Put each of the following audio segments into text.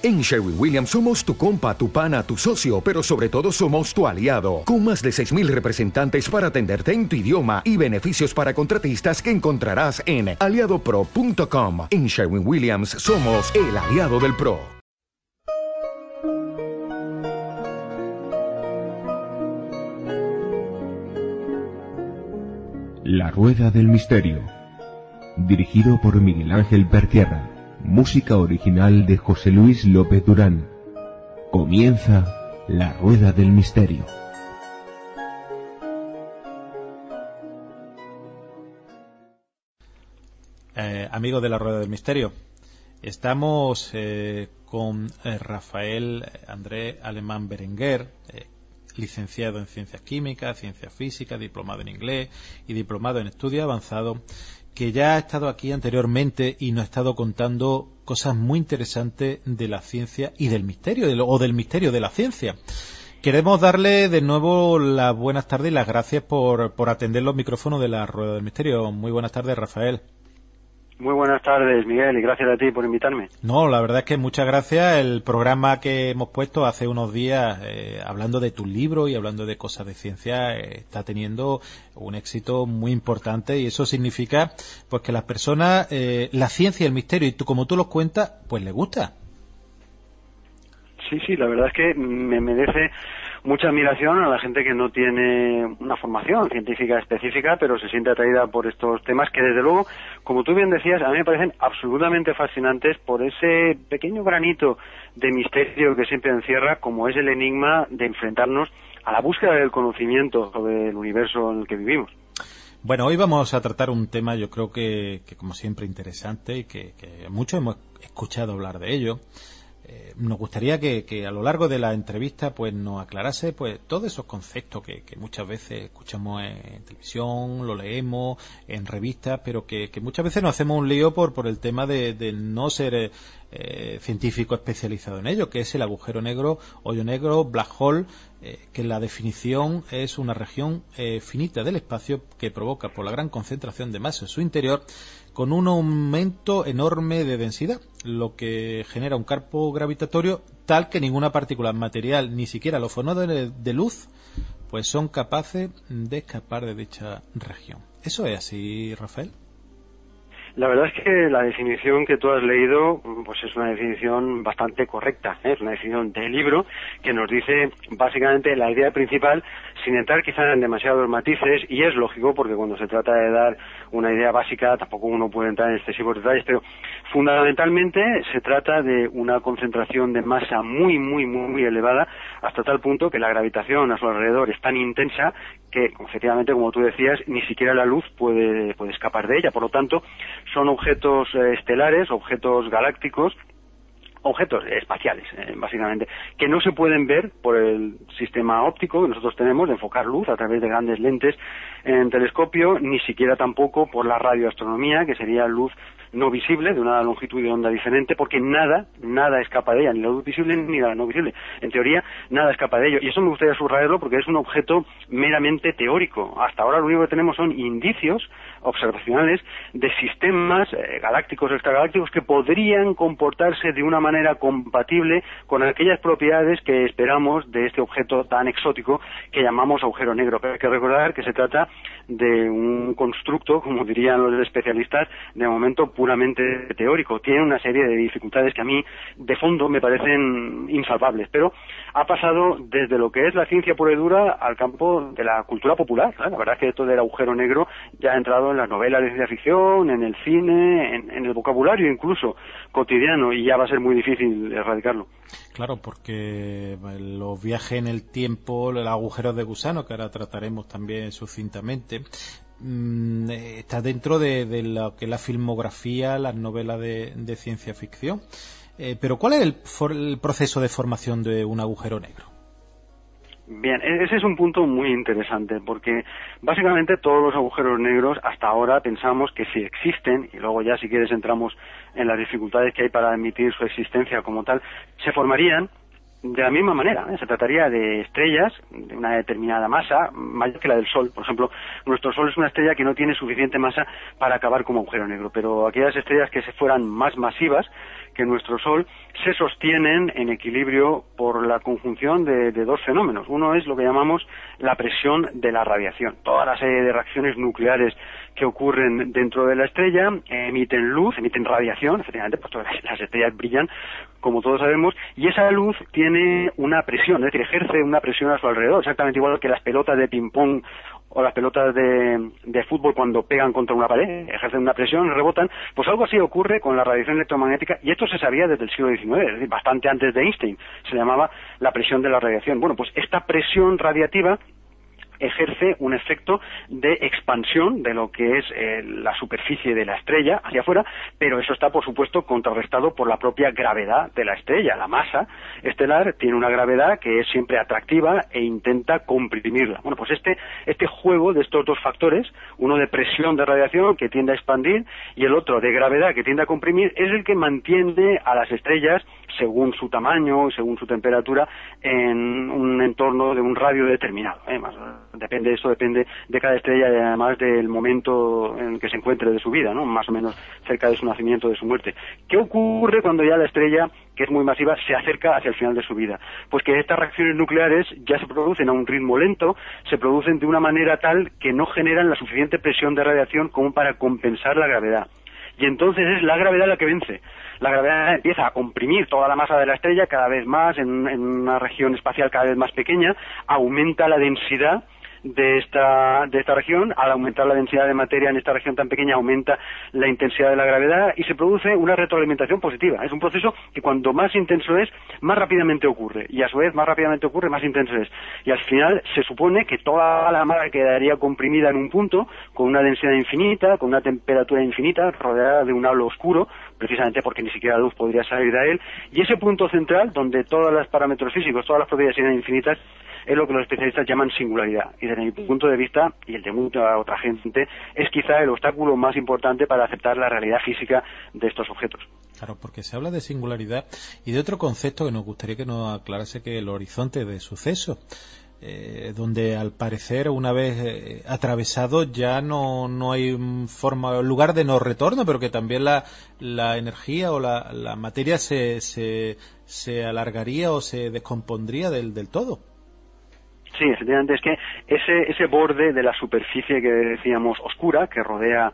En Sherwin Williams somos tu compa, tu pana, tu socio, pero sobre todo somos tu aliado, con más de 6.000 representantes para atenderte en tu idioma y beneficios para contratistas que encontrarás en aliadopro.com. En Sherwin Williams somos el aliado del PRO. La Rueda del Misterio, dirigido por Miguel Ángel Pertierra. Música original de José Luis López Durán. Comienza La Rueda del Misterio. Eh, amigos de La Rueda del Misterio, estamos eh, con eh, Rafael André Alemán Berenguer, licenciado en Ciencias Químicas, Ciencias Físicas, diplomado en inglés y diplomado en Estudio Avanzado que ya ha estado aquí anteriormente y nos ha estado contando cosas muy interesantes de la ciencia y del misterio, o del misterio de la ciencia. Queremos darle de nuevo las buenas tardes y las gracias por, por atender los micrófonos de la Rueda del Misterio. Muy buenas tardes, Rafael. Muy buenas tardes, Miguel, y gracias a ti por invitarme. No, la verdad es que muchas gracias. El programa que hemos puesto hace unos días, eh, hablando de tu libro y hablando de cosas de ciencia, eh, está teniendo un éxito muy importante y eso significa pues que las personas, eh, la ciencia y el misterio, y tú como tú los cuentas, pues le gusta. Sí, sí, la verdad es que me merece mucha admiración a la gente que no tiene una formación científica específica, pero se siente atraída por estos temas que, desde luego, como tú bien decías, a mí me parecen absolutamente fascinantes por ese pequeño granito de misterio que siempre encierra, como es el enigma de enfrentarnos a la búsqueda del conocimiento sobre el universo en el que vivimos. Bueno, hoy vamos a tratar un tema yo creo que, como siempre interesante y que, que muchos hemos escuchado hablar de ello eh, nos gustaría que, a lo largo de la entrevista pues nos aclarase pues todos esos conceptos que, muchas veces escuchamos en, televisión, lo leemos en revistas, pero que, muchas veces nos hacemos un lío por, por el tema de, no ser eh, científico especializado en ello, que es el agujero negro, hoyo negro, black hole, eh, que la definición es una región finita del espacio que provoca por la gran concentración de masa en su interior con un aumento enorme de densidad, lo que genera un campo gravitatorio tal que ninguna partícula material, ni siquiera los fonómenos de luz, pues son capaces de escapar de dicha región. ¿Eso es así, Rafael? La verdad es que la definición que tú has leído, pues es una definición bastante correcta, ¿eh? es una definición del libro que nos dice básicamente la idea principal, sin entrar quizá en demasiados matices, y es lógico porque cuando se trata de dar una idea básica tampoco uno puede entrar en excesivos detalles, pero fundamentalmente se trata de una concentración de masa muy, muy, muy elevada, hasta tal punto que la gravitación a su alrededor es tan intensa que efectivamente, como tú decías, ni siquiera la luz puede, puede escapar de ella. Por lo tanto, son objetos eh, estelares, objetos galácticos, objetos espaciales, eh, básicamente, que no se pueden ver por el sistema óptico que nosotros tenemos de enfocar luz a través de grandes lentes en telescopio, ni siquiera tampoco por la radioastronomía, que sería luz no visible, de una longitud de onda diferente, porque nada, nada escapa de ella, ni la luz visible ni la no visible. En teoría, nada escapa de ello. Y eso me gustaría subrayarlo porque es un objeto meramente teórico. Hasta ahora lo único que tenemos son indicios observacionales de sistemas eh, galácticos extragalácticos que podrían comportarse de una manera compatible con aquellas propiedades que esperamos de este objeto tan exótico que llamamos agujero negro. Pero hay que recordar que se trata de un constructo, como dirían los especialistas, de momento puramente teórico. Tiene una serie de dificultades que a mí, de fondo, me parecen insalvables. Pero ha pasado desde lo que es la ciencia pura y dura al campo de la cultura popular. La verdad es que esto del agujero negro ya ha entrado en las novelas de ciencia ficción, en el cine, en, en el vocabulario incluso cotidiano, y ya va a ser muy difícil erradicarlo. Claro, porque los viajes en el tiempo, los agujeros de gusano, que ahora trataremos también sucintamente, mm, está dentro de, lo que es la filmografía, las novelas de, ciencia ficción. Eh, pero ¿cuál es el proceso de formación de un agujero negro? Bien, e-, ese es un punto muy interesante porque básicamente todos los agujeros negros hasta ahora pensamos que si existen, y luego ya si quieres entramos en las dificultades que hay para admitir su existencia como tal, se formarían de la misma manera. ¿eh? Se trataría de estrellas de una determinada masa, mayor que la del Sol. Por ejemplo, nuestro Sol es una estrella que no tiene suficiente masa para acabar como agujero negro, pero aquellas estrellas que se fueran más masivas, que nuestro Sol se sostienen en equilibrio por la conjunción de, dos fenómenos. Uno es lo que llamamos la presión de la radiación. Toda la serie de reacciones nucleares que ocurren dentro de la estrella emiten luz, emiten radiación, efectivamente, pues todas las estrellas brillan, como todos sabemos, y esa luz tiene una presión, es decir, ejerce una presión a su alrededor, exactamente igual que las pelotas de ping-pong o las pelotas de, de, fútbol cuando pegan contra una pared, ejercen una presión, rebotan, pues algo así ocurre con la radiación electromagnética y esto se sabía desde el siglo XIX, es decir, bastante antes de Einstein, se llamaba la presión de la radiación. Bueno, pues esta presión radiativa ejerce un efecto de expansión de lo que es eh, la superficie de la estrella hacia afuera, pero eso está, por supuesto, contrarrestado por la propia gravedad de la estrella. La masa estelar tiene una gravedad que es siempre atractiva e intenta comprimirla. Bueno, pues este, este juego de estos dos factores, uno de presión de radiación que tiende a expandir y el otro de gravedad que tiende a comprimir, es el que mantiene a las estrellas, según su tamaño y según su temperatura, en un entorno de un radio determinado. ¿eh? Depende, eso depende de cada estrella y además del momento en que se encuentre de su vida, ¿no? Más o menos cerca de su nacimiento, de su muerte. ¿Qué ocurre cuando ya la estrella, que es muy masiva, se acerca hacia el final de su vida? Pues que estas reacciones nucleares ya se producen a un ritmo lento, se producen de una manera tal que no generan la suficiente presión de radiación como para compensar la gravedad. Y entonces es la gravedad la que vence la gravedad empieza a comprimir toda la masa de la estrella cada vez más en, en, una región espacial cada vez más pequeña, aumenta la densidad de esta, de esta región, al aumentar la densidad de materia en esta región tan pequeña, aumenta la intensidad de la gravedad y se produce una retroalimentación positiva. Es un proceso que cuanto más intenso es, más rápidamente ocurre. Y a su vez, más rápidamente ocurre, más intenso es. Y al final se supone que toda la masa quedaría comprimida en un punto, con una densidad infinita, con una temperatura infinita, rodeada de un halo oscuro, precisamente porque ni siquiera la luz podría salir de él. Y ese punto central, donde todos los parámetros físicos, todas las propiedades eran infinitas, es lo que los especialistas llaman singularidad. Y desde mi punto de vista, y el de mucha otra gente, es quizá el obstáculo más importante para aceptar la realidad física de estos objetos. Claro, porque se habla de singularidad y de otro concepto que nos gustaría que nos aclarase que el horizonte de suceso. Eh, donde al parecer una vez eh, atravesado ya no, no hay forma lugar de no retorno pero que también la, la energía o la, materia se, se, se, alargaría o se descompondría del, del todo Sí, efectivamente, es que ese, ese borde de la superficie que decíamos oscura, que rodea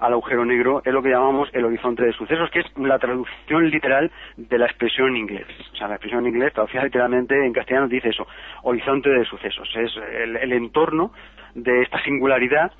al agujero negro, es lo que llamamos el horizonte de sucesos, que es la traducción literal de la expresión en inglés. O sea, la expresión en inglés, traducida literalmente en castellano, dice eso, horizonte de sucesos. Es el, el entorno de esta singularidad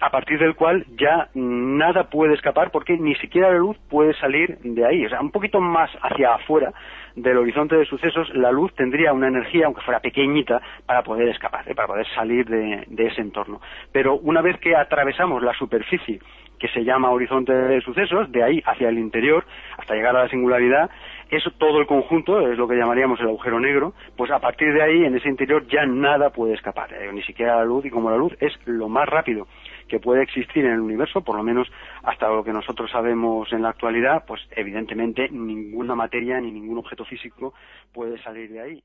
a partir del cual ya nada puede escapar porque ni siquiera la luz puede salir de ahí. O sea, un poquito más hacia afuera del horizonte de sucesos, la luz tendría una energía, aunque fuera pequeñita, para poder escapar, ¿eh? para poder salir de, ese entorno. Pero una vez que atravesamos la superficie que se llama horizonte de sucesos, de ahí hacia el interior, hasta llegar a la singularidad, eso todo el conjunto, es lo que llamaríamos el agujero negro, pues a partir de ahí, en ese interior, ya nada puede escapar, ¿eh? ni siquiera la luz, y como la luz es lo más rápido que puede existir en el universo, por lo menos hasta lo que nosotros sabemos en la actualidad, pues evidentemente ninguna materia ni ningún objeto físico puede salir de ahí.